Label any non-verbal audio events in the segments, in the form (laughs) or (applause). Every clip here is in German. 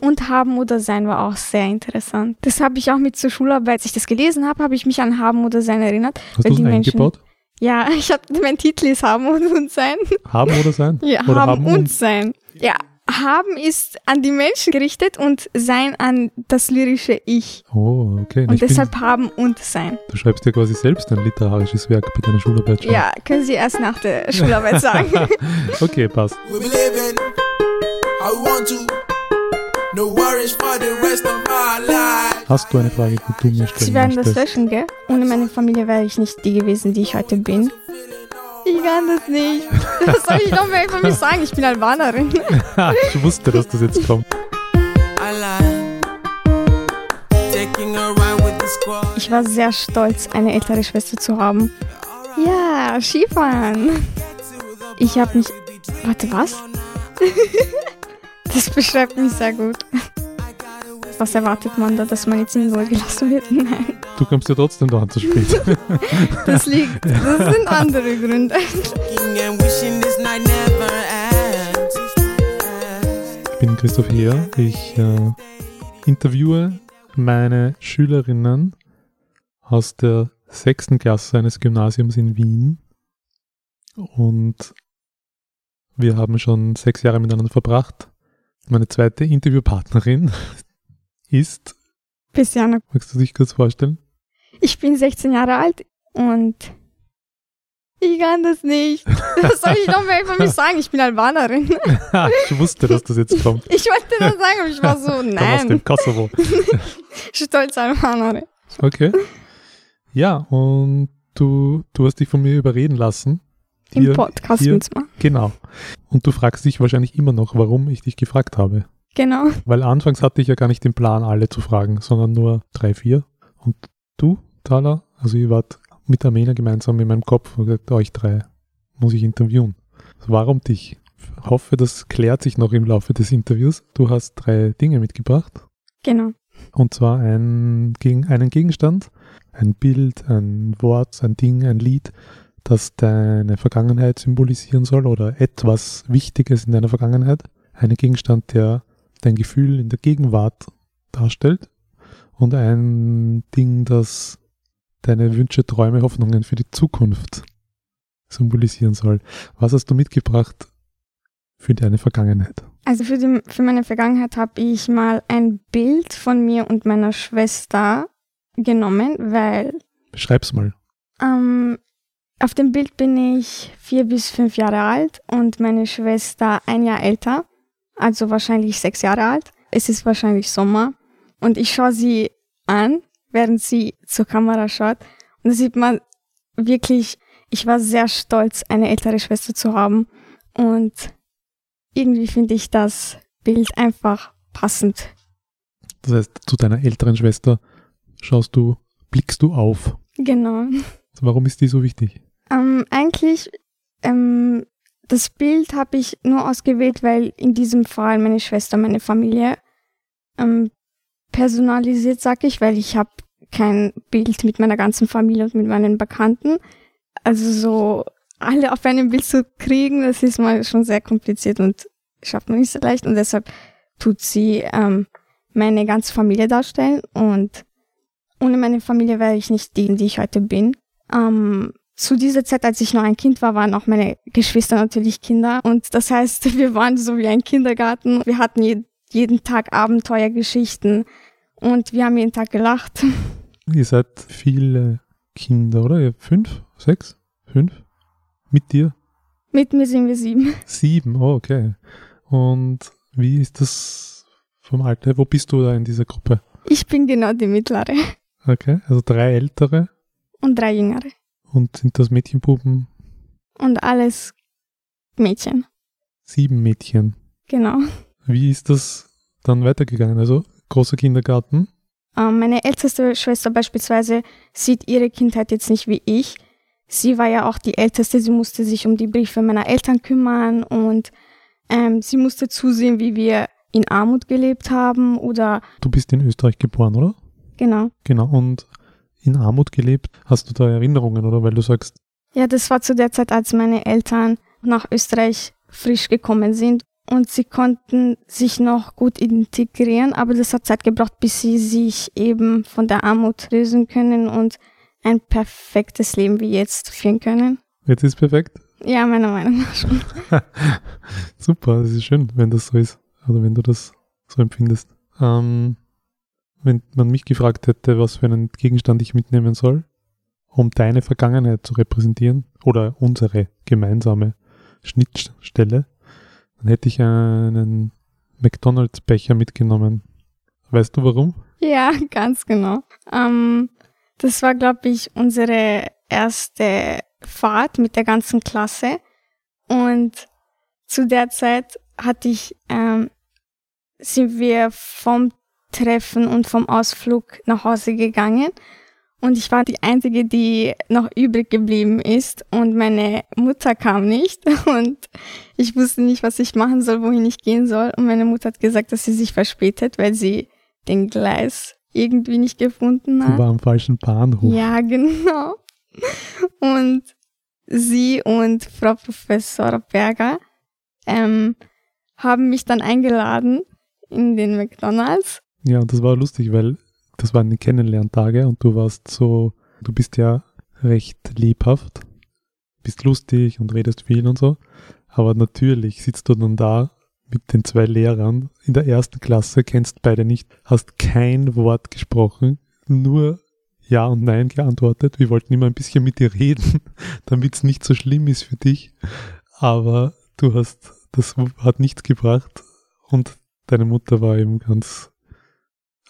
Und haben oder sein war auch sehr interessant. Das habe ich auch mit zur Schularbeit, als ich das gelesen habe, habe ich mich an haben oder sein erinnert. Hast du das eingebaut? Ja, (laughs) ich habe mein Titel ist haben und sein. Haben oder sein? Ja, oder haben, und, und sein. Ja, haben ist an die Menschen gerichtet und sein an das lyrische Ich. Oh, okay. Und ich deshalb bin, haben und sein. Du schreibst ja quasi selbst ein literarisches Werk bei deiner Schularbeit schon. Ja, können Sie erst nach der (laughs) Schularbeit sagen. okay, passt. Hast du eine Frage, die du mir stellen Sie werden das löschen, gell? Ohne meine Familie wäre ich nicht die gewesen, die ich heute bin. Ich kann das nicht. Was soll ich noch mehr über mich sagen? Ich bin Albanerin. (laughs) ich wusste, dass das jetzt kommt. Ich war sehr stolz, eine ältere Schwester zu haben. Ja, Skifahren. Ich habe mich. Warte, was? (laughs) das beschreibt mich sehr gut. Was erwartet man da, dass man jetzt in Ruhe gelassen wird? (laughs) Nein. Du kommst ja trotzdem da an zu spät. (laughs) das liegt, das sind andere Gründe. Ich bin Christoph Heer. Ich äh, interviewe meine Schülerinnen aus der sechsten Klasse eines Gymnasiums in Wien. Und wir haben schon sechs Jahre miteinander verbracht. Meine zweite Interviewpartnerin (laughs) ist. Christiane. Magst du dich kurz vorstellen? Ich bin 16 Jahre alt und ich kann das nicht. (laughs) Was soll ich noch mehr über mich sagen? Ich bin Albanerin. (laughs) ich wusste, dass das jetzt kommt. Ich wollte das sagen, aber ich war so, nein. aus dem Kosovo. Stolz Albanerin. Okay. Ja, und du, du hast dich von mir überreden lassen. Im Podcast hier, Genau. Und du fragst dich wahrscheinlich immer noch, warum ich dich gefragt habe. Genau. Weil anfangs hatte ich ja gar nicht den Plan, alle zu fragen, sondern nur drei, vier. Und du, Thala, also ihr wart mit Armena gemeinsam in meinem Kopf und gesagt, euch drei muss ich interviewen. Also warum dich? Ich hoffe, das klärt sich noch im Laufe des Interviews. Du hast drei Dinge mitgebracht. Genau. Und zwar ein, einen Gegenstand, ein Bild, ein Wort, ein Ding, ein Lied, das deine Vergangenheit symbolisieren soll oder etwas Wichtiges in deiner Vergangenheit. Ein Gegenstand, der dein Gefühl in der Gegenwart darstellt und ein Ding, das deine Wünsche, Träume, Hoffnungen für die Zukunft symbolisieren soll. Was hast du mitgebracht für deine Vergangenheit? Also für, die, für meine Vergangenheit habe ich mal ein Bild von mir und meiner Schwester genommen, weil. Beschreib's mal. Ähm, auf dem Bild bin ich vier bis fünf Jahre alt und meine Schwester ein Jahr älter also wahrscheinlich sechs Jahre alt. Es ist wahrscheinlich Sommer und ich schaue sie an, während sie zur Kamera schaut. Und da sieht man wirklich, ich war sehr stolz, eine ältere Schwester zu haben. Und irgendwie finde ich das Bild einfach passend. Das heißt, zu deiner älteren Schwester schaust du, blickst du auf. Genau. Warum ist die so wichtig? Ähm, eigentlich ähm, das Bild habe ich nur ausgewählt, weil in diesem Fall meine Schwester, meine Familie ähm, personalisiert, sag ich, weil ich habe kein Bild mit meiner ganzen Familie und mit meinen Bekannten. Also so alle auf einem Bild zu kriegen, das ist mal schon sehr kompliziert und schafft man nicht so leicht. Und deshalb tut sie ähm, meine ganze Familie darstellen. Und ohne meine Familie wäre ich nicht die, die ich heute bin. Ähm, zu dieser Zeit, als ich noch ein Kind war, waren auch meine Geschwister natürlich Kinder. Und das heißt, (laughs) wir waren so wie ein Kindergarten. Wir hatten je jeden Tag Abenteuergeschichten und wir haben jeden Tag gelacht. Ihr seid viele Kinder, oder? Ihr habt fünf, sechs, fünf? Mit dir? Mit mir sind wir sieben. Sieben, oh, okay. Und wie ist das vom Alter? Wo bist du da in dieser Gruppe? Ich bin genau die mittlere. Okay, also drei ältere. Und drei jüngere. Und sind das Mädchenbuben? Und alles Mädchen. Sieben Mädchen. Genau. Wie ist das dann weitergegangen? Also großer Kindergarten? Ähm, meine älteste Schwester beispielsweise sieht ihre Kindheit jetzt nicht wie ich. Sie war ja auch die älteste, sie musste sich um die Briefe meiner Eltern kümmern und ähm, sie musste zusehen, wie wir in Armut gelebt haben oder. Du bist in Österreich geboren, oder? Genau. Genau. Und in Armut gelebt. Hast du da Erinnerungen oder weil du sagst? Ja, das war zu der Zeit, als meine Eltern nach Österreich frisch gekommen sind. und sie konnten sich noch gut integrieren, aber das hat Zeit gebraucht, bis sie sich eben von der Armut lösen können und ein perfektes Leben wie jetzt führen können. Jetzt ist perfekt? Ja, meiner Meinung nach schon. (laughs) Super, das ist schön, wenn das so ist. Oder wenn du das so empfindest. Ähm, wenn man mich gefragt hätte, was für einen Gegenstand ich mitnehmen soll, um deine Vergangenheit zu repräsentieren oder unsere gemeinsame Schnittstelle, dann hätte ich einen McDonalds-Becher mitgenommen. Weißt du warum? Ja, (laughs) ganz genau. Ähm, das war, glaube ich, unsere erste Fahrt mit der ganzen Klasse. Und zu der Zeit hatte ich, ähm, sind wir vom Treffen und vom Ausflug nach Hause gegangen. Und ich war die Einzige, die noch übrig geblieben ist. Und meine Mutter kam nicht. (laughs) Und ich wusste nicht, was ich machen soll, wohin ich gehen soll. Und meine Mutter hat gesagt, dass sie sich verspätet, weil sie den Gleis irgendwie nicht gefunden hat. Sie war am falschen Bahnhof. Ja, (laughs) genau. Und sie und Frau Professor Berger ähm, haben mich dann eingeladen in den McDonalds. Ja, und das war lustig, weil das waren die Kennenlerntage und du warst so, du bist ja recht lebhaft, bist lustig und redest viel und so. Aber natürlich sitzt du dann da mit den zwei Lehrern in der ersten Klasse, kennst beide nicht, hast kein Wort gesprochen, nur Ja und Nein geantwortet. Wir wollten immer ein bisschen mit dir reden, (laughs) damit es nicht so schlimm ist für dich. Aber du hast, das hat nichts gebracht und deine Mutter war eben ganz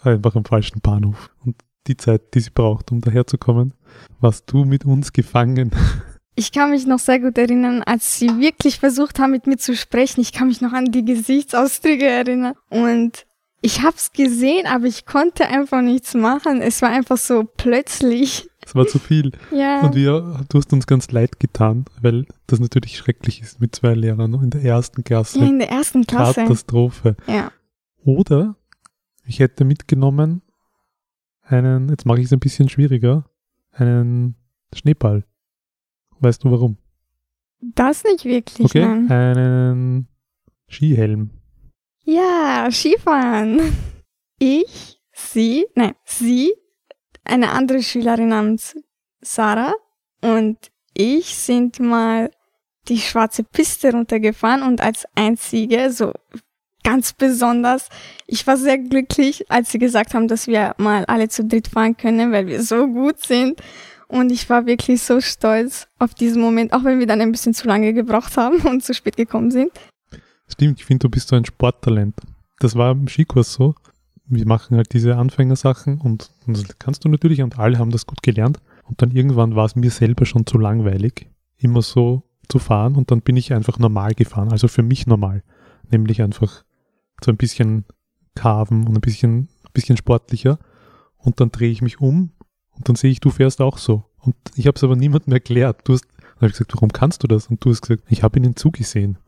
einfach am falschen Bahnhof. Und die Zeit, die sie braucht, um daherzukommen, warst du mit uns gefangen. (laughs) Ich kann mich noch sehr gut erinnern, als sie wirklich versucht haben, mit mir zu sprechen. Ich kann mich noch an die Gesichtsausdrücke erinnern. Und ich hab's gesehen, aber ich konnte einfach nichts machen. Es war einfach so plötzlich. Es war zu viel. (laughs) Ja. Und wir, du hast uns ganz leid getan, weil das natürlich schrecklich ist mit zwei Lehrern in der ersten Klasse. Ja, in der ersten Klasse. Katastrophe. Ja. Oder ich hätte mitgenommen einen, jetzt mache ich es ein bisschen schwieriger, einen Schneeball. Weißt du warum? Das nicht wirklich, Okay, nein. einen Skihelm. Ja, Skifahren. Ich, sie, nein, sie, eine andere Schülerin namens Sarah und ich sind mal die schwarze Piste runtergefahren und als einzige, so ganz besonders, ich war sehr glücklich, als sie gesagt haben, dass wir mal alle zu dritt fahren können, weil wir so gut sind. Und ich war wirklich so stolz auf diesen Moment, auch wenn wir dann ein bisschen zu lange gebraucht haben (laughs) und zu spät gekommen sind. Stimmt, ich finde, du bist so ein Sporttalent. Das war im Skikurs so. Wir machen halt diese Anfängersachen und, das kannst du natürlich und alle haben das gut gelernt. Und dann irgendwann war es mir selber schon zu langweilig, immer so zu fahren und dann bin ich einfach normal gefahren, also für mich normal. Nämlich einfach so ein bisschen carven und ein bisschen, bisschen sportlicher. Und dann drehe ich mich um und dann sehe ich, du fährst auch so. Und ich habe es aber niemandem erklärt. Du hast, dann habe ich gesagt, warum kannst du das? Und du hast gesagt, ich habe ihn zugesehen.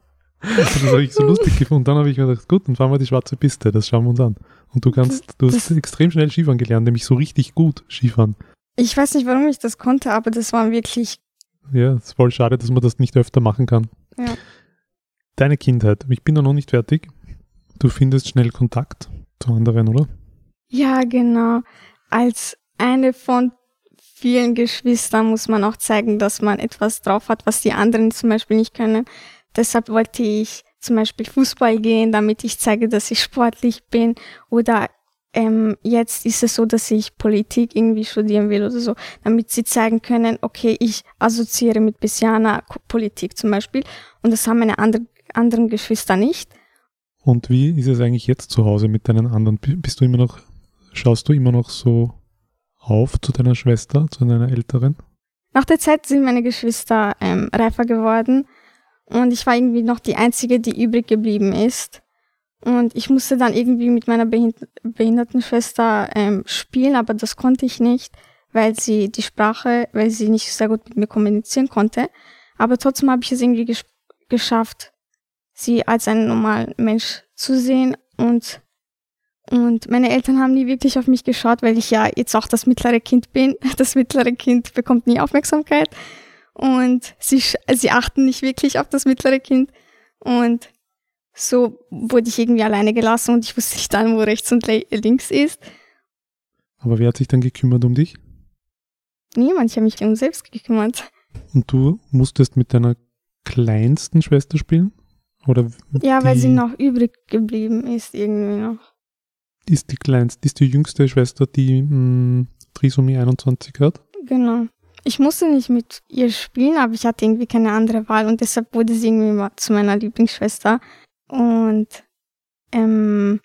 Und das habe ich so lustig gefunden. Und dann habe ich mir gedacht, gut, dann fahren wir die schwarze Piste, das schauen wir uns an. Und du kannst, du hast Das- extrem schnell Skifahren gelernt, nämlich so richtig gut Skifahren. Ich weiß nicht, warum ich das konnte, aber das war wirklich, Ja, ist voll schade, dass man das nicht öfter machen kann. Ja. Deine Kindheit, ich bin da noch nicht fertig. Du findest schnell Kontakt zu anderen, oder? ja, genau. Als eine von vielen Geschwistern muss man auch zeigen, dass man etwas drauf hat, was die anderen zum Beispiel nicht können. Deshalb wollte ich zum Beispiel Fußball gehen, damit ich zeige, dass ich sportlich bin. Oder ähm, jetzt ist es so, dass ich Politik irgendwie studieren will oder so, damit sie zeigen können, okay, ich assoziiere mit Bessianer Politik zum Beispiel. Und das haben meine andre, anderen Geschwister nicht. Und wie ist es eigentlich jetzt zu Hause mit deinen anderen? Bist du immer noch, schaust du immer noch so auf zu deiner Schwester, zu deiner Älteren? Nach der Zeit sind meine Geschwister ähm, reifer geworden und ich war irgendwie noch die Einzige, die übrig geblieben ist. Und ich musste dann irgendwie mit meiner behind behinderten Schwester ähm, spielen, aber das konnte ich nicht, weil sie die Sprache, weil sie nicht sehr gut mit mir kommunizieren konnte. Aber trotzdem habe ich es irgendwie gesch geschafft, sie als einen normalen Mensch zu sehen und und meine Eltern haben nie wirklich auf mich geschaut, weil ich ja jetzt auch das mittlere Kind bin. (laughs) Das mittlere Kind bekommt nie Aufmerksamkeit. Und sie, sie achten nicht wirklich auf das mittlere Kind. Und so wurde ich irgendwie alleine gelassen und ich wusste nicht dann, wo rechts und links ist. Aber wer hat sich dann gekümmert um dich? Niemand, ich habe mich um selbst gekümmert. Und du musstest mit deiner kleinsten Schwester spielen? Oder ja, weil sie noch übrig geblieben ist, irgendwie noch. Ist die kleinste, ist die jüngste Schwester, die mh, hm, Trisomie 21 hat? Genau. Ich musste nicht mit ihr spielen, aber ich hatte irgendwie keine andere Wahl und deshalb wurde sie irgendwie mal zu meiner Lieblingsschwester. Und ähm,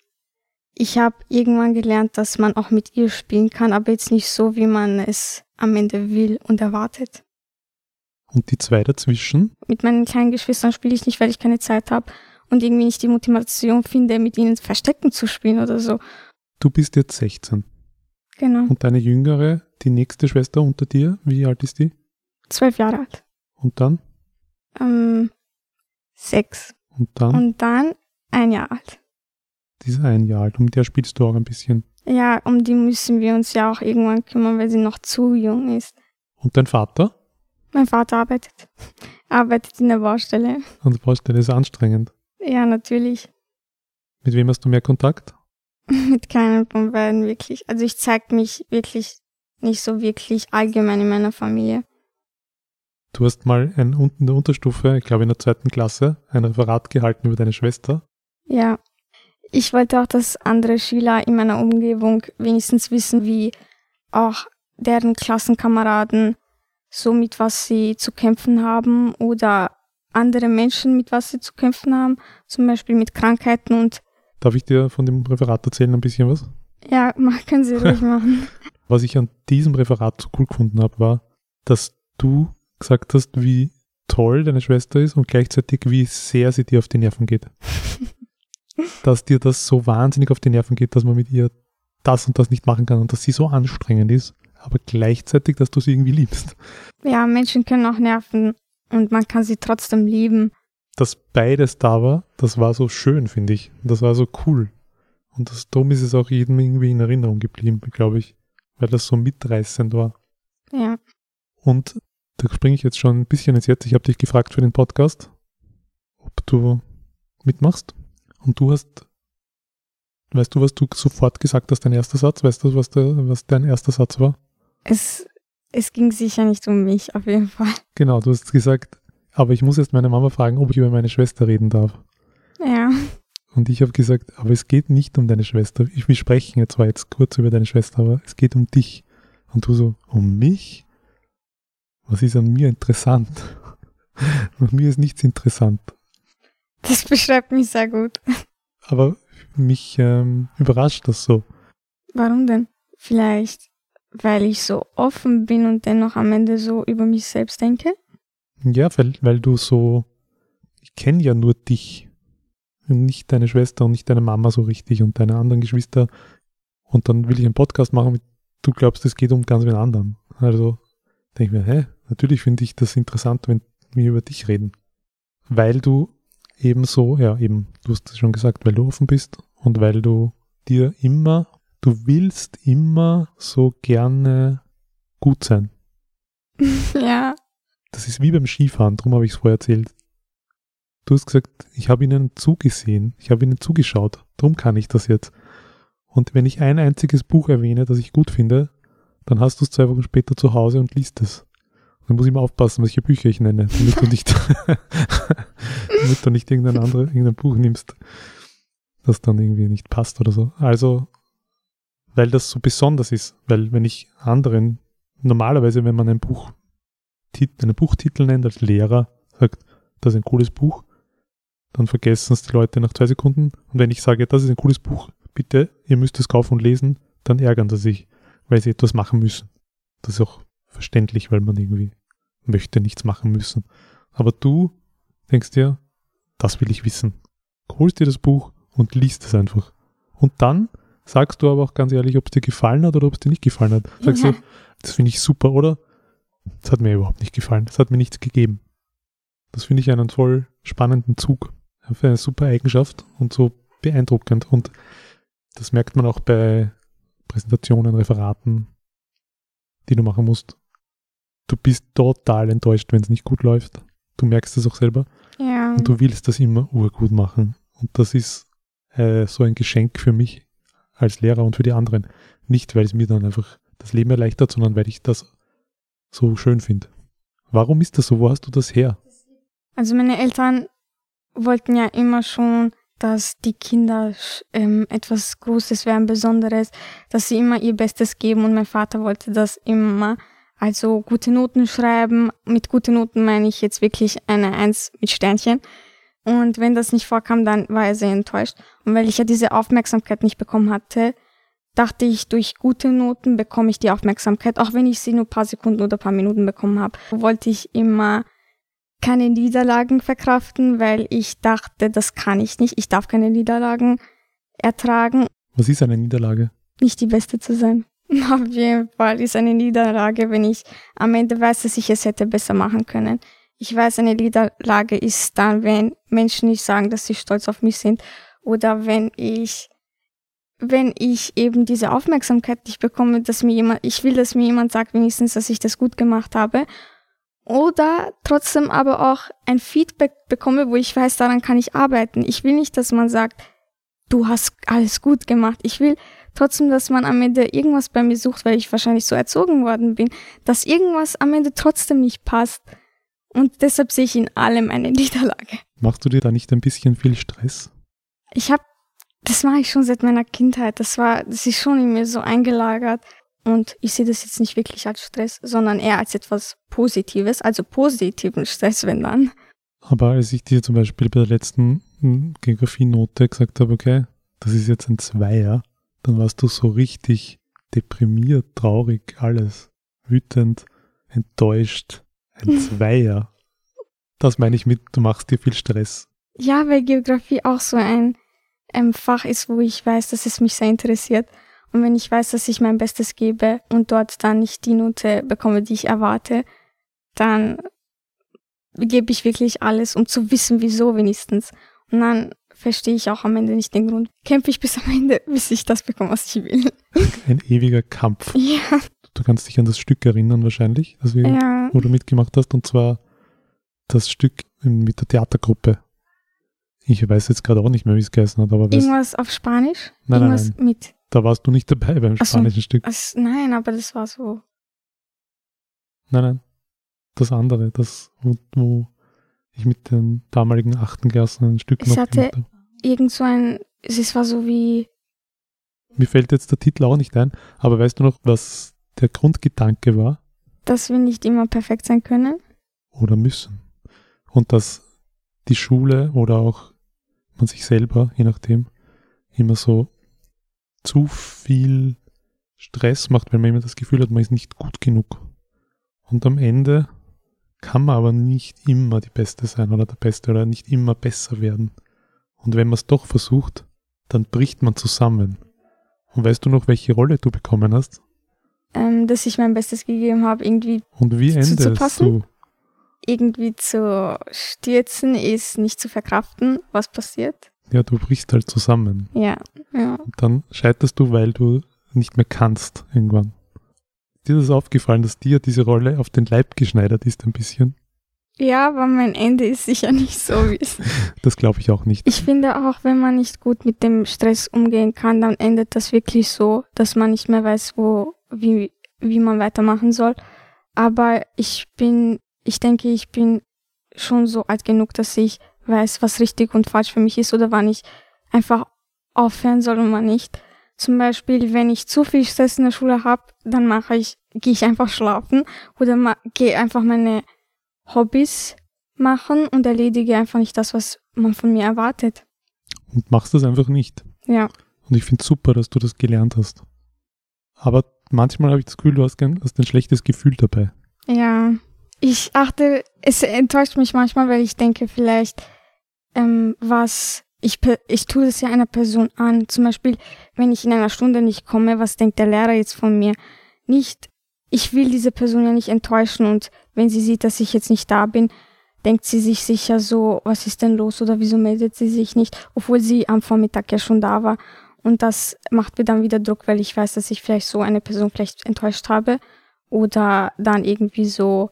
ich habe irgendwann gelernt, dass man auch mit ihr spielen kann, aber jetzt nicht so, wie man es am Ende will und erwartet. Und die zwei dazwischen? Mit meinen kleinen Geschwistern spiele ich nicht, weil ich keine Zeit habe und irgendwie nicht die Motivation finde, mit ihnen Verstecken zu spielen oder so. Du bist jetzt 16. Genau. Und deine jüngere, die nächste Schwester unter dir, wie alt ist die? Zwölf Jahre alt. Und dann? Ähm, sechs. Und dann? Und dann ein Jahr alt. Die ist ein Jahr alt. Um der spielst du auch ein bisschen. Ja, um die müssen wir uns ja auch irgendwann kümmern, weil sie noch zu jung ist. Und dein Vater? Mein Vater arbeitet. (laughs) arbeitet in der Baustelle. Und die Baustelle ist anstrengend. Ja, natürlich. Mit wem hast du mehr Kontakt? (laughs) Mit keinem von beiden wirklich. Also ich zeig mich wirklich nicht so wirklich allgemein in meiner Familie. Du hast mal ein, in der Unterstufe, ich glaube in der zweiten Klasse, ein Referat gehalten über deine Schwester. Ja. Ich wollte auch, dass andere Schüler in meiner Umgebung wenigstens wissen, wie auch deren Klassenkameraden so mit was sie zu kämpfen haben oder andere Menschen mit was sie zu kämpfen haben, zum Beispiel mit Krankheiten und. Darf ich dir von dem Referat erzählen ein bisschen was? Ja, können Sie ruhig (laughs) machen. Was ich an diesem Referat so cool gefunden habe, war, dass du gesagt hast, wie toll deine Schwester ist und gleichzeitig wie sehr sie dir auf die Nerven geht. (laughs) dass dir das so wahnsinnig auf die Nerven geht, dass man mit ihr das und das nicht machen kann und dass sie so anstrengend ist aber gleichzeitig, dass du sie irgendwie liebst. Ja, Menschen können auch nerven und man kann sie trotzdem lieben. Dass beides da war, das war so schön, finde ich. Das war so cool. Und das, darum ist es auch jedem irgendwie in Erinnerung geblieben, glaube ich, weil das so mitreißend war. Ja. Und da springe ich jetzt schon ein bisschen ins Jetzt. Ich habe dich gefragt für den Podcast, ob du mitmachst. Und du hast, weißt du, was du sofort gesagt hast, dein erster Satz? Weißt du, was, der, was dein erster Satz war? Es, es ging sicher nicht um mich, auf jeden Fall. Genau, du hast gesagt, aber ich muss jetzt meine Mama fragen, ob ich über meine Schwester reden darf. Ja. Und ich habe gesagt, aber es geht nicht um deine Schwester. Ich, wir sprechen jetzt zwar jetzt kurz über deine Schwester, aber es geht um dich. Und du so, um mich? Was ist an mir interessant? (laughs) an mir ist nichts interessant. Das beschreibt mich sehr gut. Aber mich ähm, überrascht das so. Warum denn? Vielleicht weil ich so offen bin und dennoch am Ende so über mich selbst denke? Ja, weil, weil du so, ich kenne ja nur dich und nicht deine Schwester und nicht deine Mama so richtig und deine anderen Geschwister. Und dann will ich einen Podcast machen, mit, du glaubst, es geht um ganz wen anderen. Also denke ich mir, hä, natürlich finde ich das interessant, wenn wir über dich reden. Weil du eben so, ja, eben, du hast es schon gesagt, weil du offen bist und weil du dir immer du willst immer so gerne gut sein. (laughs) Ja. Das ist wie beim Skifahren, darum habe ich es vorher erzählt. Du hast gesagt, ich habe ihnen zugesehen, ich habe ihnen zugeschaut, darum kann ich das jetzt. Und wenn ich ein einziges Buch erwähne, das ich gut finde, dann hast du es zwei Wochen später zu Hause und liest es. Dann muss ich mal aufpassen, welche Bücher ich nenne, damit du nicht, (laughs) damit du nicht irgendein anderes, irgendein Buch nimmst, das dann irgendwie nicht passt oder so. Also weil das so besonders ist. Weil wenn ich anderen, normalerweise, wenn man ein Buch, einen Buchtitel nennt als Lehrer, sagt, das ist ein cooles Buch, dann vergessen es die Leute nach zwei Sekunden. Und wenn ich sage, das ist ein cooles Buch, bitte, ihr müsst es kaufen und lesen, dann ärgern sie sich, weil sie etwas machen müssen. Das ist auch verständlich, weil man irgendwie möchte nichts machen müssen. Aber du denkst dir, das will ich wissen. Holst dir das Buch und liest es einfach. Und dann sagst du aber auch ganz ehrlich, ob es dir gefallen hat oder ob es dir nicht gefallen hat. Sagst ja. du, das finde ich super, oder? Das hat mir überhaupt nicht gefallen. Das hat mir nichts gegeben. Das finde ich einen voll spannenden Zug. Eine super Eigenschaft und so beeindruckend. Und das merkt man auch bei Präsentationen, Referaten, die du machen musst. Du bist total enttäuscht, wenn es nicht gut läuft. Du merkst es auch selber. Ja. Und du willst das immer urgut machen. Und das ist äh, so ein Geschenk für mich als Lehrer und für die anderen. Nicht, weil es mir dann einfach das Leben erleichtert, sondern weil ich das so schön finde. Warum ist das so? Wo hast du das her? Also meine Eltern wollten ja immer schon, dass die Kinder ähm, etwas Großes werden, Besonderes, dass sie immer ihr Bestes geben und mein Vater wollte das immer. Also gute Noten schreiben. Mit guten Noten meine ich jetzt wirklich eine Eins mit Sternchen. Und wenn das nicht vorkam, dann war er sehr enttäuscht. Und weil ich ja diese Aufmerksamkeit nicht bekommen hatte, dachte ich, durch gute Noten bekomme ich die Aufmerksamkeit, auch wenn ich sie nur paar Sekunden oder paar Minuten bekommen habe. Wollte ich immer keine Niederlagen verkraften, weil ich dachte, das kann ich nicht. Ich darf keine Niederlagen ertragen. Was ist eine Niederlage? Nicht die Beste zu sein. (laughs) Auf jeden Fall ist eine Niederlage, wenn ich am Ende weiß, dass ich es hätte besser machen können. Ich weiß, eine Niederlage ist dann, wenn Menschen nicht sagen, dass sie stolz auf mich sind oder wenn ich wenn ich eben diese Aufmerksamkeit nicht bekomme, dass mir jemand, ich will, dass mir jemand sagt wenigstens, dass ich das gut gemacht habe. Oder trotzdem aber auch ein Feedback bekomme, wo ich weiß, daran kann ich arbeiten. Ich will nicht, dass man sagt, du hast alles gut gemacht. Ich will trotzdem, dass man am Ende irgendwas bei mir sucht, weil ich wahrscheinlich so erzogen worden bin, dass irgendwas am Ende trotzdem nicht passt. Und deshalb sehe ich in allem eine (laughs) Niederlage. Machst du dir da nicht ein bisschen viel Stress? Ich habe das mache ich schon seit meiner Kindheit. Das war, das ist schon in mir so eingelagert. Und ich sehe das jetzt nicht wirklich als Stress, sondern eher als etwas Positives, also positiven Stress, wenn dann. Aber als ich dir zum Beispiel bei der letzten hm, Geografienote gesagt habe, okay, das ist jetzt ein Zweier, dann warst du so richtig deprimiert, traurig, alles. Wütend, enttäuscht. Ein Zweier. Das meine ich mit, du machst dir viel Stress. Ja, weil Geografie auch so ein ähm, Fach ist, wo ich weiß, dass es mich sehr interessiert. Und wenn ich weiß, dass ich mein Bestes gebe und dort dann nicht die Note bekomme, die ich erwarte, dann gebe ich wirklich alles, um zu wissen, wieso wenigstens. Und dann verstehe ich auch am Ende nicht den Grund. Kämpfe ich bis am Ende, (laughs) bis ich das bekomme, was ich will. Ein ewiger Kampf. Ja. Du kannst dich an das Stück erinnern wahrscheinlich, wir, ja. wo du mitgemacht hast, und zwar das Stück mit der Theatergruppe. Ich weiß jetzt gerade auch nicht mehr, wie es geheißen hat. Aber Irgendwas auf Spanisch? Nein, Irgendwas nein, nein. mit. Da warst du nicht dabei beim so. spanischen Stück. Also, nein, aber das war so. Nein, nein. Das andere, das, wo, wo ich mit den damaligen achten Klassen ein Stück Es noch hatte- gemacht habe. Irgend so ein. Es war so wie. Mir fällt jetzt der Titel auch nicht ein, aber weißt du noch, was der Grundgedanke war dass wir nicht immer perfekt sein können. oder müssen? Und dass die Schule oder auch man sich selber, je nachdem, immer so zu viel Stress macht, weil man immer das Gefühl hat, man ist nicht gut genug. Und am Ende kann man aber nicht immer die Beste sein oder der Beste oder nicht immer besser werden. Und wenn man es doch versucht, dann bricht man zusammen. Und weißt du noch, welche Rolle du bekommen hast? Ähm, dass ich mein Bestes gegeben habe, irgendwie, Und wie Zu- endest zu passen? du? irgendwie zu stürzen, ist nicht zu verkraften, was passiert. Ja, du brichst halt zusammen. Ja, ja. Und dann scheiterst du, weil du nicht mehr kannst irgendwann. Ist dir das aufgefallen, dass dir diese Rolle auf den Leib geschneidert ist ein bisschen? Ja, aber mein Ende ist sicher nicht so, wie es. (laughs) Das glaube ich auch nicht. Ich finde auch, wenn man nicht gut mit dem Stress umgehen kann, dann endet das wirklich so, dass man nicht mehr weiß, wo, wie, wie man weitermachen soll. Aber ich bin, ich denke, ich bin schon so alt genug, dass ich weiß, was richtig und falsch für mich ist oder wann ich einfach aufhören soll und wann nicht. Zum Beispiel, wenn ich zu viel Stress in der Schule habe, dann mache ich, gehe ich einfach schlafen oder gehe einfach meine Hobbys machen und erledige einfach nicht das, was man von mir erwartet. Und machst das einfach nicht. Ja. Und ich finde super, dass du das gelernt hast. Aber manchmal habe ich das Gefühl, du hast, hast ein schlechtes Gefühl dabei. Ja. Ich achte, es enttäuscht mich manchmal, weil ich denke, vielleicht, ähm, was, ich, ich tue das ja einer Person an. Zum Beispiel, wenn ich in einer Stunde nicht komme, was denkt der Lehrer jetzt von mir? Nicht, ich will diese Person ja nicht enttäuschen und wenn sie sieht, dass ich jetzt nicht da bin, denkt sie sich sicher so, was ist denn los oder wieso meldet sie sich nicht, obwohl sie am Vormittag ja schon da war. Und das macht mir dann wieder Druck, weil ich weiß, dass ich vielleicht so eine Person vielleicht enttäuscht habe oder dann irgendwie so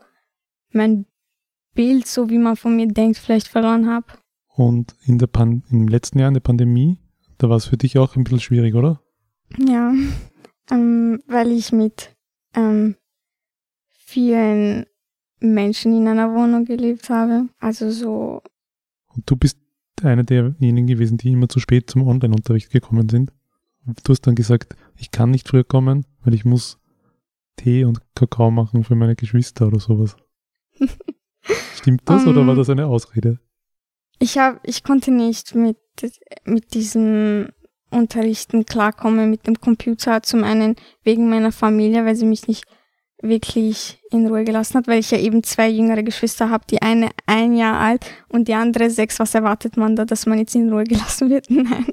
mein Bild, so wie man von mir denkt, vielleicht verloren habe. Und in der Pan im letzten Jahr in der Pandemie, da war es für dich auch ein bisschen schwierig, oder? Ja, ähm, weil ich mit ähm, vielen Menschen in einer Wohnung gelebt habe. Also so. Und du bist einer derjenigen gewesen, die immer zu spät zum Online-Unterricht gekommen sind. Du hast dann gesagt, ich kann nicht früher kommen, weil ich muss Tee und Kakao machen für meine Geschwister oder sowas. (laughs) Stimmt das um, oder war ähm. das eine Ausrede? Ich habe, ich konnte nicht mit, mit diesem Unterrichten klarkommen, mit dem Computer. Zum einen wegen meiner Familie, weil sie mich nicht wirklich in Ruhe gelassen hat, weil ich ja eben zwei jüngere Geschwister habe, die eine ein Jahr alt und die andere sechs. Was erwartet man da, dass man jetzt in Ruhe gelassen wird? (laughs) Nein.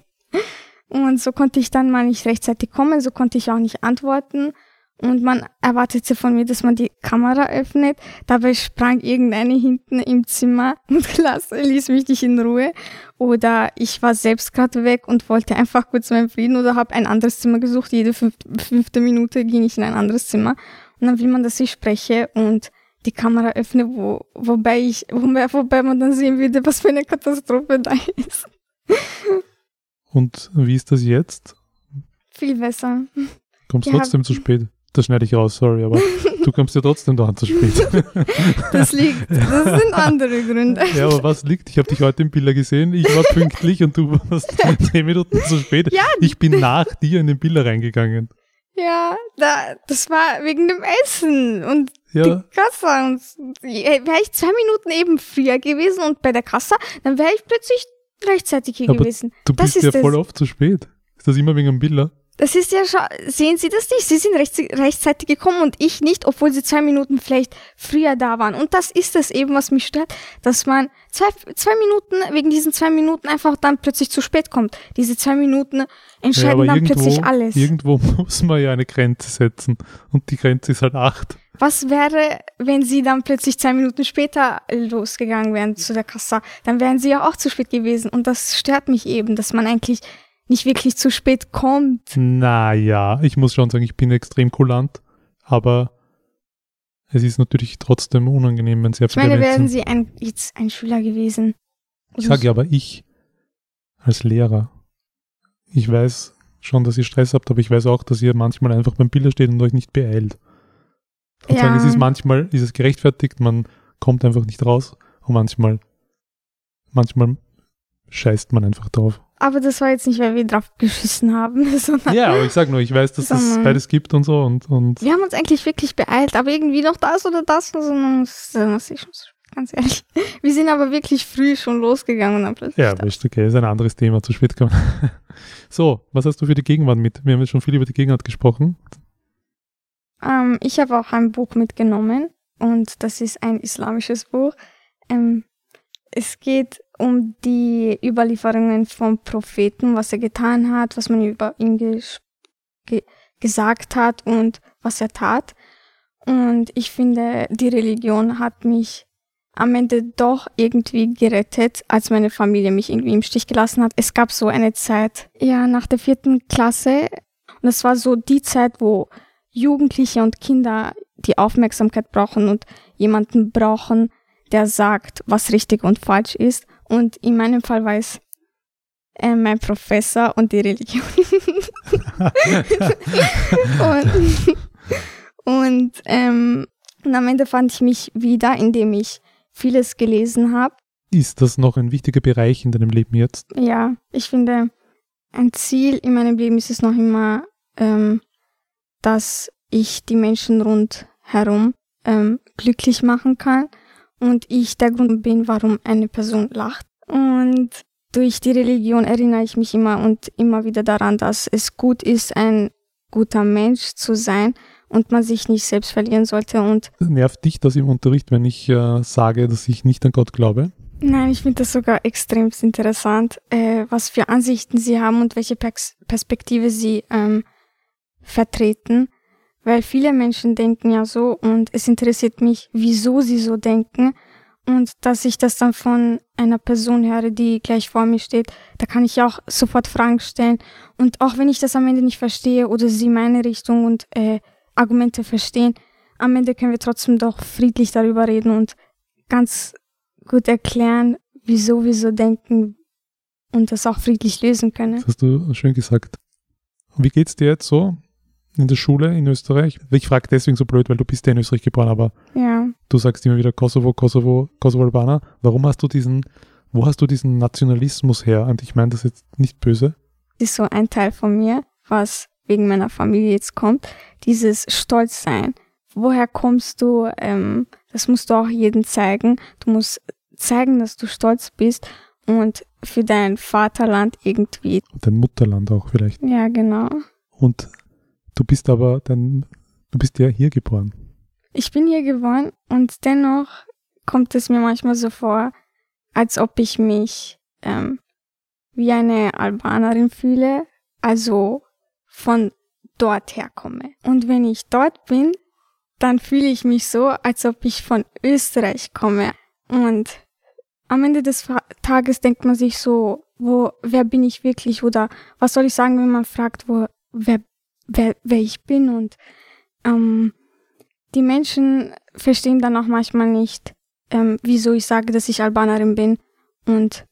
Und so konnte ich dann mal nicht rechtzeitig kommen, so konnte ich auch nicht antworten. Und man erwartete von mir, dass man die Kamera öffnet. Dabei sprang irgendeine hinten im Zimmer (laughs) und ließ mich nicht in Ruhe. Oder ich war selbst gerade weg und wollte einfach kurz meinen Frieden oder habe ein anderes Zimmer gesucht. Jede fünfte Minute ging ich in ein anderes Zimmer. Und dann will man, dass ich spreche und die Kamera öffne, wo, wobei ich, wobei, wobei man dann sehen würde, was für eine Katastrophe da ist. Und wie ist das jetzt? Viel besser. Kommst ja, trotzdem zu spät. Das schneide ich raus, sorry, aber (laughs) du kommst ja trotzdem da zu spät. (laughs) das liegt, das sind andere Gründe. Ja, aber was liegt? Ich habe dich heute im Bilder gesehen, ich war pünktlich und du warst (laughs) zehn Minuten zu spät. Ja, ich bin nach dir in den Bilder reingegangen. Ja, da, das war wegen dem Essen und ja. die Kasse. Wäre ich zwei Minuten eben früher gewesen und bei der Kasse, dann wäre ich plötzlich rechtzeitig hier Aber gewesen. Du bist ja voll oft zu spät. Ist das immer wegen dem Biller? Das ist ja schon, sehen Sie das nicht? Sie sind recht, rechtzeitig gekommen und ich nicht, obwohl Sie zwei Minuten vielleicht früher da waren. Und das ist es eben, was mich stört, dass man zwei, zwei Minuten, wegen diesen zwei Minuten einfach dann plötzlich zu spät kommt. Diese zwei Minuten entscheiden ja, dann irgendwo, plötzlich alles. Irgendwo (laughs) muss man ja eine Grenze setzen. Und die Grenze ist halt acht. Was wäre, wenn Sie dann plötzlich zwei Minuten später losgegangen wären zu der Kasse? Dann wären Sie ja auch zu spät gewesen. Und das stört mich eben, dass man eigentlich nicht wirklich zu spät kommt. Naja, ich muss schon sagen, ich bin extrem kulant, aber es ist natürlich trotzdem unangenehm, wenn sehr viele Ich meine, wären Sie ein, jetzt ein Schüler gewesen. Ich sage ja aber ich als Lehrer. Ich weiß schon, dass ihr Stress habt, aber ich weiß auch, dass ihr manchmal einfach beim Bilder steht und euch nicht beeilt. Und ja. sagen, es ist manchmal, ist es gerechtfertigt, man kommt einfach nicht raus und manchmal, manchmal scheißt man einfach drauf. Aber das war jetzt nicht, weil wir drauf geschissen haben. (laughs) Sondern ja, aber ich sag nur, ich weiß, dass es beides gibt und so. Und, und wir haben uns eigentlich wirklich beeilt, aber irgendwie noch das oder das. Sondern das ist schon ganz ehrlich. (laughs) Wir sind aber wirklich früh schon losgegangen. Und dann ja, ist okay, ist ein anderes Thema, zu spät kommen. (laughs) so, was hast du für die Gegenwart mit? Wir haben jetzt schon viel über die Gegenwart gesprochen. Ähm, ich habe auch ein Buch mitgenommen und das ist ein islamisches Buch. Ähm, es geht um die Überlieferungen vom Propheten, was er getan hat, was man über ihn ge ge gesagt hat und was er tat. Und ich finde, die Religion hat mich am Ende doch irgendwie gerettet, als meine Familie mich irgendwie im Stich gelassen hat. Es gab so eine Zeit, ja, nach der vierten Klasse. Und es war so die Zeit, wo Jugendliche und Kinder die Aufmerksamkeit brauchen und jemanden brauchen, der sagt, was richtig und falsch ist. Und in meinem Fall war es äh, mein Professor und die Religion. (laughs) und und, ähm, und am Ende fand ich mich wieder, indem ich vieles gelesen habe. Ist das noch ein wichtiger Bereich in deinem Leben jetzt? Ja, ich finde, ein Ziel in meinem Leben ist es noch immer, ähm, dass ich die Menschen rundherum ähm, glücklich machen kann und ich der Grund bin, warum eine Person lacht. Und durch die Religion erinnere ich mich immer und immer wieder daran, dass es gut ist, ein guter Mensch zu sein und man sich nicht selbst verlieren sollte. Und Nervt dich das im Unterricht, wenn ich äh, sage, dass ich nicht an Gott glaube? Nein, ich finde das sogar extrem interessant, äh, was für Ansichten sie haben und welche Pers Perspektive sie ähm, vertreten weil viele Menschen denken ja so und es interessiert mich, wieso sie so denken und dass ich das dann von einer Person höre, die gleich vor mir steht, da kann ich auch sofort Fragen stellen und auch wenn ich das am Ende nicht verstehe oder sie meine Richtung und äh, Argumente verstehen, am Ende können wir trotzdem doch friedlich darüber reden und ganz gut erklären, wieso, wieso denken und das auch friedlich lösen können. Das hast du schön gesagt. Wie geht's dir jetzt so in der Schule in Österreich? Ich frage deswegen so blöd, weil du bist ja in Österreich geboren, aber Ja, du sagst immer wieder Kosovo, Kosovo, Kosovo-Albaner. Warum hast du diesen, wo hast du diesen Nationalismus her? Und ich meine das jetzt nicht böse. ist so ein Teil von mir, was wegen meiner Familie jetzt kommt. Dieses Stolzsein. Woher kommst du? Ähm, das musst du auch jedem zeigen. Du musst zeigen, dass du stolz bist und für dein Vaterland irgendwie. Dein Mutterland auch vielleicht. Ja, genau. Und du bist aber dann, du bist ja hier geboren. Ich bin hier geboren und dennoch kommt es mir manchmal so vor, als ob ich mich ähm, wie eine Albanerin fühle, also von dort herkomme. Und wenn ich dort bin, dann fühle ich mich so, als ob ich von Österreich komme. Und am Ende des Tages denkt man sich so, wo, wer bin ich wirklich oder was soll ich sagen, wenn man fragt, wo, wer, wer, wer ich bin und ähm, die Menschen verstehen dann auch manchmal nicht, ähm, wieso ich sage, dass ich Albanerin bin und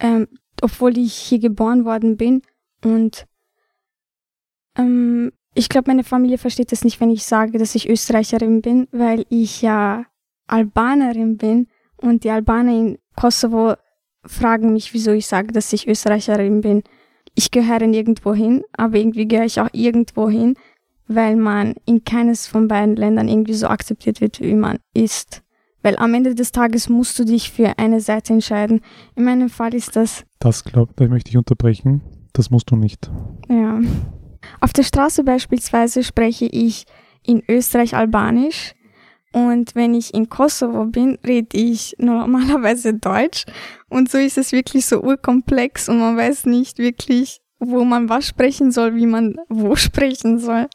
ähm, obwohl ich hier geboren worden bin und ähm, ich glaube, meine Familie versteht es nicht, wenn ich sage, dass ich Österreicherin bin, weil ich ja Albanerin bin und die Albaner in Kosovo fragen mich, wieso ich sage, dass ich Österreicherin bin. Ich gehöre nirgendwo hin, aber irgendwie gehöre ich auch irgendwo hin, weil man in keines von beiden Ländern irgendwie so akzeptiert wird, wie man ist. Weil am Ende des Tages musst du dich für eine Seite entscheiden. In meinem Fall ist das, Das glaubt, da möchte ich unterbrechen. Das musst du nicht. ja. Auf der Straße beispielsweise spreche ich in Österreich Albanisch und wenn ich in Kosovo bin, rede ich normalerweise Deutsch und so ist es wirklich so urkomplex und man weiß nicht wirklich, wo man was sprechen soll, wie man wo (laughs) sprechen soll.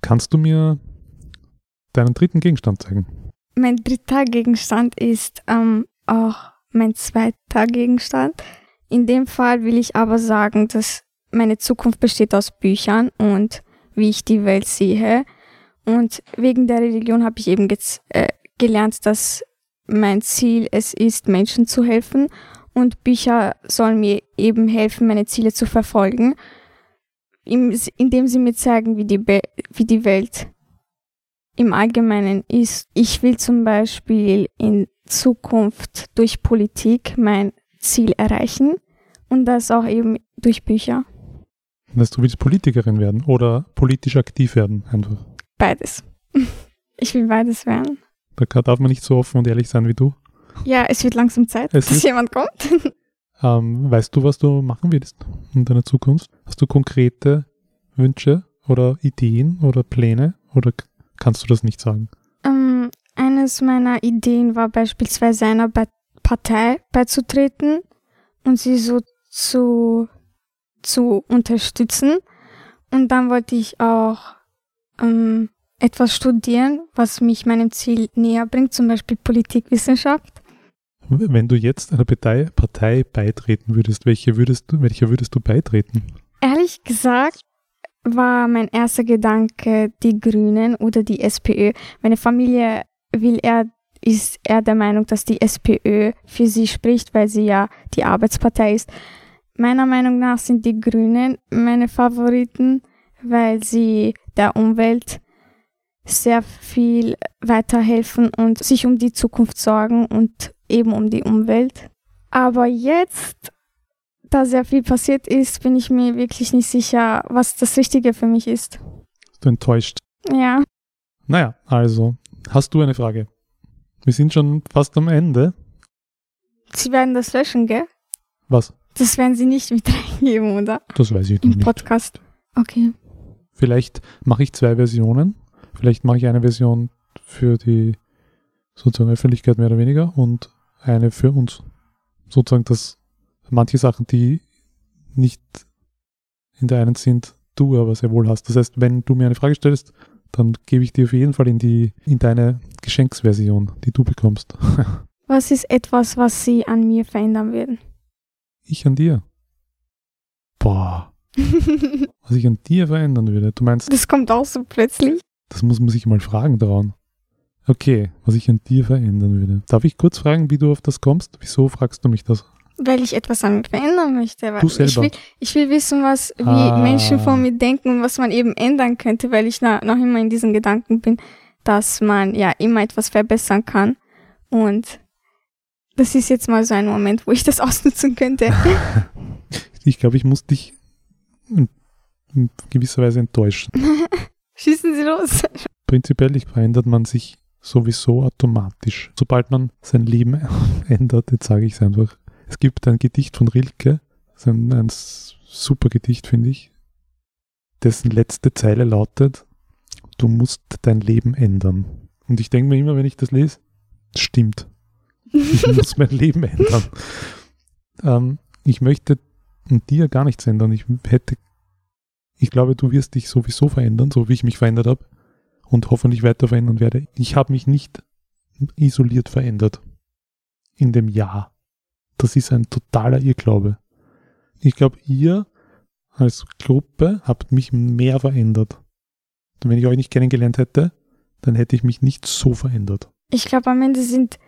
Kannst du mir deinen dritten Gegenstand zeigen? Mein dritter Gegenstand ist ähm, auch mein zweiter Gegenstand. In dem Fall will ich aber sagen, dass meine Zukunft besteht aus Büchern und wie ich die Welt sehe. Und wegen der Religion habe ich eben äh, gelernt, dass mein Ziel es ist, Menschen zu helfen. Und Bücher sollen mir eben helfen, meine Ziele zu verfolgen, indem sie mir zeigen, wie die, Be wie die Welt im Allgemeinen ist, ich will zum Beispiel in Zukunft durch Politik mein Ziel erreichen und das auch eben durch Bücher. Dass du willst Politikerin werden oder politisch aktiv werden einfach. Beides. (laughs) Ich will beides werden. Da darf man nicht so offen und ehrlich sein wie du. Ja, es wird langsam Zeit, Es dass ist- jemand kommt. (laughs) Ähm, weißt du, was du machen willst in deiner Zukunft? Hast du konkrete Wünsche oder Ideen oder Pläne oder kannst du das nicht sagen? Ähm, eines meiner Ideen war beispielsweise einer Ba- Partei beizutreten und sie so zu, zu unterstützen. Und dann wollte ich auch ähm, etwas studieren, was mich meinem Ziel näher bringt, zum Beispiel Politikwissenschaft. Wenn du jetzt einer Partei, Partei beitreten würdest, welche würdest du, welcher würdest du beitreten? Ehrlich gesagt war mein erster Gedanke die Grünen oder die SPÖ. Meine Familie will eher, ist eher der Meinung, dass die SPÖ für sie spricht, weil sie ja die Arbeitspartei ist. Meiner Meinung nach sind die Grünen meine Favoriten, weil sie der Umwelt sehr viel weiterhelfen und sich um die Zukunft sorgen und eben um die Umwelt. Aber jetzt da sehr viel passiert ist, bin ich mir wirklich nicht sicher, was das Richtige für mich ist. Du enttäuscht? Ja, Naja, also, hast du eine Frage? Wir sind schon fast am Ende. Sie werden das löschen, gell? Was? Das werden Sie nicht (laughs) mit reingeben, oder? Das weiß ich Im nicht. Podcast. Okay. Vielleicht mache ich zwei Versionen. Vielleicht mache ich eine Version für die sozusagen Öffentlichkeit mehr oder weniger und eine für uns. Sozusagen, dass manche Sachen, die nicht in der einen sind, du aber sehr wohl hast. Das heißt, wenn du mir eine Frage stellst, dann gebe ich dir auf jeden Fall in die in deine Geschenksversion, die du bekommst. (laughs) Was ist etwas, was Sie an mir verändern würden? Ich an dir. Boah, (laughs) was ich an dir verändern würde. Du meinst, das kommt auch so plötzlich. das muss man sich mal fragen trauen. Okay, was ich an dir verändern würde. Darf ich kurz fragen, wie du auf das kommst? Wieso fragst du mich das? Weil ich etwas an mir verändern möchte. Du selber. Ich will, ich will wissen, was, wie Ah. Menschen von mir denken und was man eben ändern könnte, weil ich noch immer in diesen Gedanken bin, dass man ja immer etwas verbessern kann. Und das ist jetzt mal so ein Moment, wo ich das (laughs) ausnutzen könnte. Ich glaube, ich muss dich in, gewisser Weise enttäuschen. (laughs) Schießen Sie los. Prinzipiell verändert man sich sowieso automatisch. Sobald man sein Leben (laughs) ändert, jetzt sage ich es einfach. Es gibt ein Gedicht von Rilke, ein, ein super Gedicht, finde ich, dessen letzte Zeile lautet, du musst dein Leben ändern. Und ich denke mir immer, wenn ich das lese, stimmt. Ich (laughs) muss mein Leben ändern. Ähm, ich möchte an dir gar nichts ändern. Ich hätte, ich glaube, du wirst dich sowieso verändern, so wie ich mich verändert habe und hoffentlich weiter verändern werde. Ich habe mich nicht isoliert verändert in dem Jahr. Das ist ein totaler Irrglaube. Ich glaube, ihr als Gruppe habt mich mehr verändert. Und wenn ich euch nicht kennengelernt hätte, dann hätte ich mich nicht so verändert. Ich glaube, am Ende sind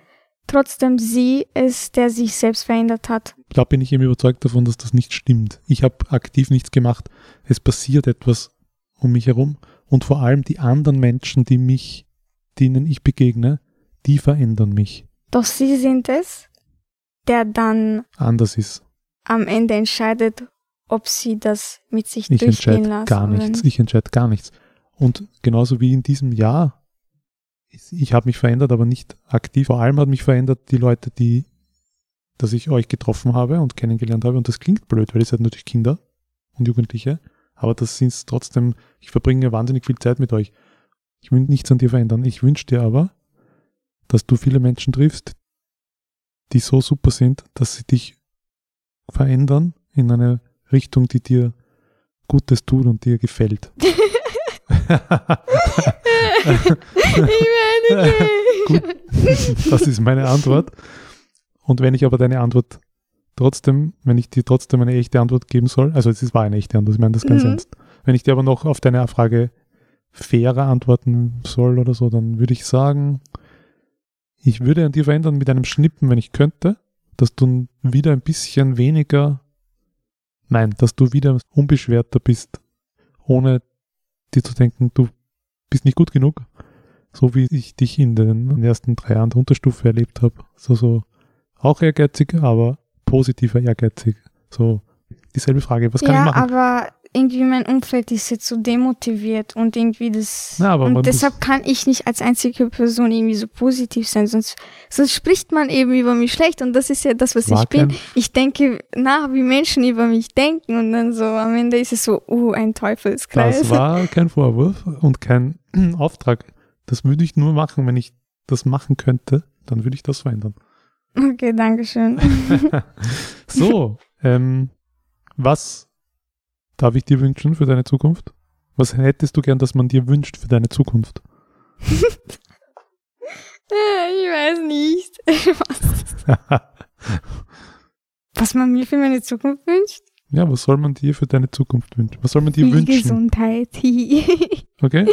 trotzdem Sie es, der sich selbst verändert hat. Ich glaube, bin ich eben überzeugt davon, dass das nicht stimmt. Ich habe aktiv nichts gemacht. Es passiert etwas um mich herum und vor allem die anderen Menschen, die mich, denen ich begegne, die verändern mich. Doch Sie sind es, der dann Anders ist. am Ende entscheidet, ob Sie das mit sich Ich durchgehen entscheide lassen. gar oder nichts. nicht. Ich entscheide gar nichts. Und genauso wie in diesem Jahr, ich habe mich verändert, aber nicht aktiv. Vor allem hat mich verändert die Leute, die, dass ich euch getroffen habe und kennengelernt habe. Und das klingt blöd, weil ihr seid natürlich Kinder und Jugendliche. Aber das sind trotzdem, ich verbringe wahnsinnig viel Zeit mit euch. Ich will nichts an dir verändern. Ich wünsche dir aber, dass du viele Menschen triffst, die so super sind, dass sie dich verändern in eine Richtung, die dir Gutes tut und dir gefällt. (laughs) (laughs) (laughs) Gut, das ist meine Antwort. Und wenn ich aber deine Antwort trotzdem, wenn ich dir trotzdem eine echte Antwort geben soll, also es ist- war eine echte Antwort, ich meine das ganz Mhm. ernst. Wenn ich dir aber noch auf deine Frage fairer antworten soll oder so, dann würde ich sagen, ich würde an dir verändern mit einem Schnippen, wenn ich könnte, dass du wieder ein bisschen weniger, nein, dass du wieder unbeschwerter bist, ohne dir zu denken, du bist nicht gut genug, so wie ich dich in den ersten drei Jahren der Unterstufe erlebt habe. So, so auch ehrgeizig, aber positiver ehrgeizig. So dieselbe Frage, was kann ich ja, machen? aber irgendwie mein Umfeld ist jetzt so demotiviert und irgendwie das. Na, aber und deshalb kann ich nicht als einzige Person irgendwie so positiv sein, sonst, sonst spricht man eben über mich schlecht und das ist ja das, was War ich bin. Ich denke nach, wie Menschen über mich denken und dann so am Ende ist es so, uh, ein Teufelskreis. Das war kein Vorwurf und kein (clears throat) Auftrag. Das würde ich nur machen, wenn ich das machen könnte, dann würde ich das verändern. Okay, danke schön. (laughs) So, ähm, was darf ich dir wünschen für deine Zukunft? Was hättest du gern, dass man dir wünscht für deine Zukunft? (laughs) ich weiß nicht. was, (laughs) was man mir für meine Zukunft wünscht? Ja, was soll man dir für deine Zukunft wünschen? Was soll man dir Viel wünschen? Gesundheit. (laughs) Okay?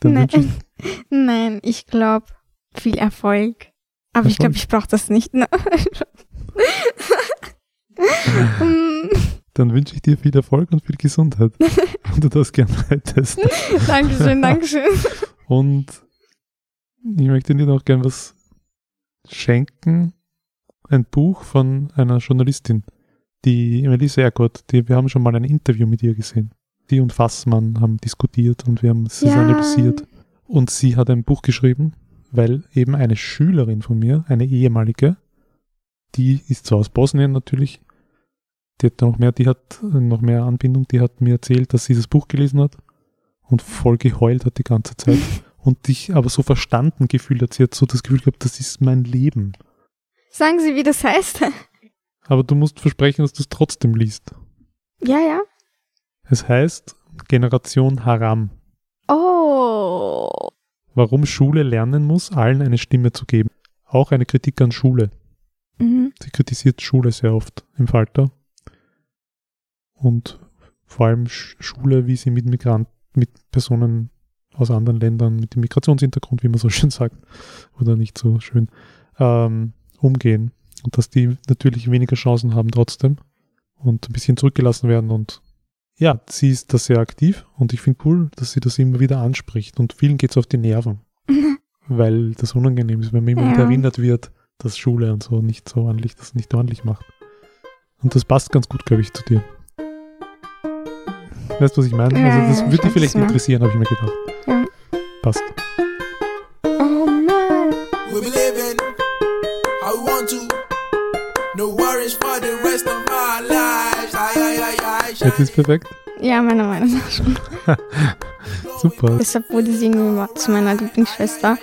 Dann Nein. wünsche ich, Nein, ich glaube, viel Erfolg. Aber ich glaube, Erfolg. ich brauche das nicht. Ne? (laughs) Dann wünsche ich dir viel Erfolg und viel Gesundheit. (laughs) wenn du das gerne hättest. Dankeschön, Dankeschön. Und ich möchte dir noch gern was schenken. Ein Buch von einer Journalistin, die Melissa Ergott, die, wir haben schon mal ein Interview mit ihr gesehen. Die und Fassmann haben diskutiert und wir haben es Ja. analysiert. Und sie hat ein Buch geschrieben, weil eben eine Schülerin von mir, eine ehemalige, die ist zwar aus Bosnien natürlich, die hat noch mehr, die hat noch mehr Anbindung, die hat mir erzählt, dass sie das Buch gelesen hat und voll geheult hat die ganze Zeit (laughs) und dich aber so verstanden gefühlt hat. Sie hat so das Gefühl gehabt, das ist mein Leben. Sagen Sie, wie das heißt? Aber du musst versprechen, dass du es trotzdem liest. Ja, ja. Es heißt Generation Haram. Oh. Warum Schule lernen muss, allen eine Stimme zu geben. Auch eine Kritik an Schule. Mhm. Sie kritisiert Schule sehr oft im Falter. Und vor allem Sch- Schule, wie sie mit Migranten, mit Personen aus anderen Ländern mit dem Migrationshintergrund, wie man so (laughs) schön sagt, oder nicht so schön, ähm, umgehen. Und dass die natürlich weniger Chancen haben trotzdem und ein bisschen zurückgelassen werden. Und ja, sie ist da sehr aktiv und ich finde cool, dass sie das immer wieder anspricht. Und vielen geht es auf die Nerven, (laughs) weil das unangenehm ist, wenn man immer Ja. wieder erinnert wird, dass Schule und so nicht so ordentlich, das nicht ordentlich macht. Und das passt ganz gut, glaube ich, zu dir. Weißt du, was ich meine? Ja, also das ja, würde dich vielleicht meinst. interessieren, habe ich mir gedacht. Ja. Passt. Oh Mann. Jetzt ist perfekt. Ja, meiner Meinung nach schon. (laughs) Super. Deshalb wurde sie irgendwie mal zu meiner Lieblingsschwester.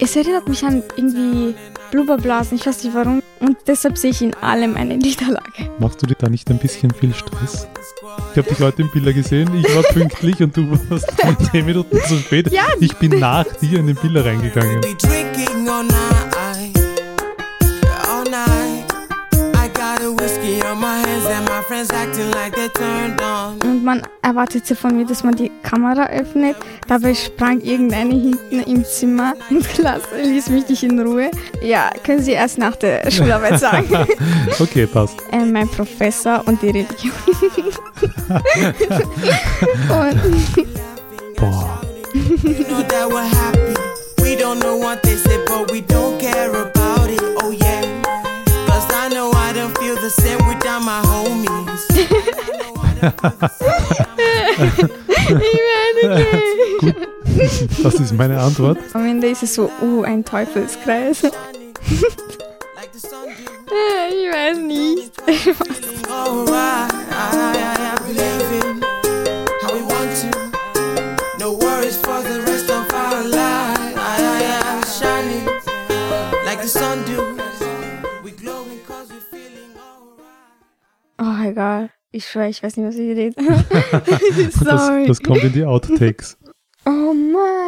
Es erinnert mich an irgendwie Blubberblasen, ich weiß nicht warum. Und deshalb sehe ich in allem eine Niederlage. Machst du dir da nicht ein bisschen viel Stress? Ich habe dich heute im Bilder gesehen, ich war pünktlich und du warst (laughs) 10 Minuten zu spät. Ja. Ich bin nach dir in den Bilder reingegangen. Und man erwartete von mir, dass man die Kamera öffnet. Dabei sprang irgendeine hinten im Zimmer und (laughs) Klasse ließ mich nicht in Ruhe. Ja, können Sie erst nach der (laughs) Schularbeit sagen. (laughs) Okay, passt. äh, mein Professor und die Religion. und Boah, You know that we're happy. We don't know what they say, but we don't care about it. Oh yeah. Cause I know I don't feel the same without my homies. (laughs) das ist meine Antwort. am Ende ist es so, uh, ein Teufelskreis. (laughs) Äh, ich weiß nicht. Oh, egal. Ich schwöre, ich weiß nicht, was ich rede. (laughs) (laughs) Das, Sorry. das kommt in die Outtakes. oh Mann.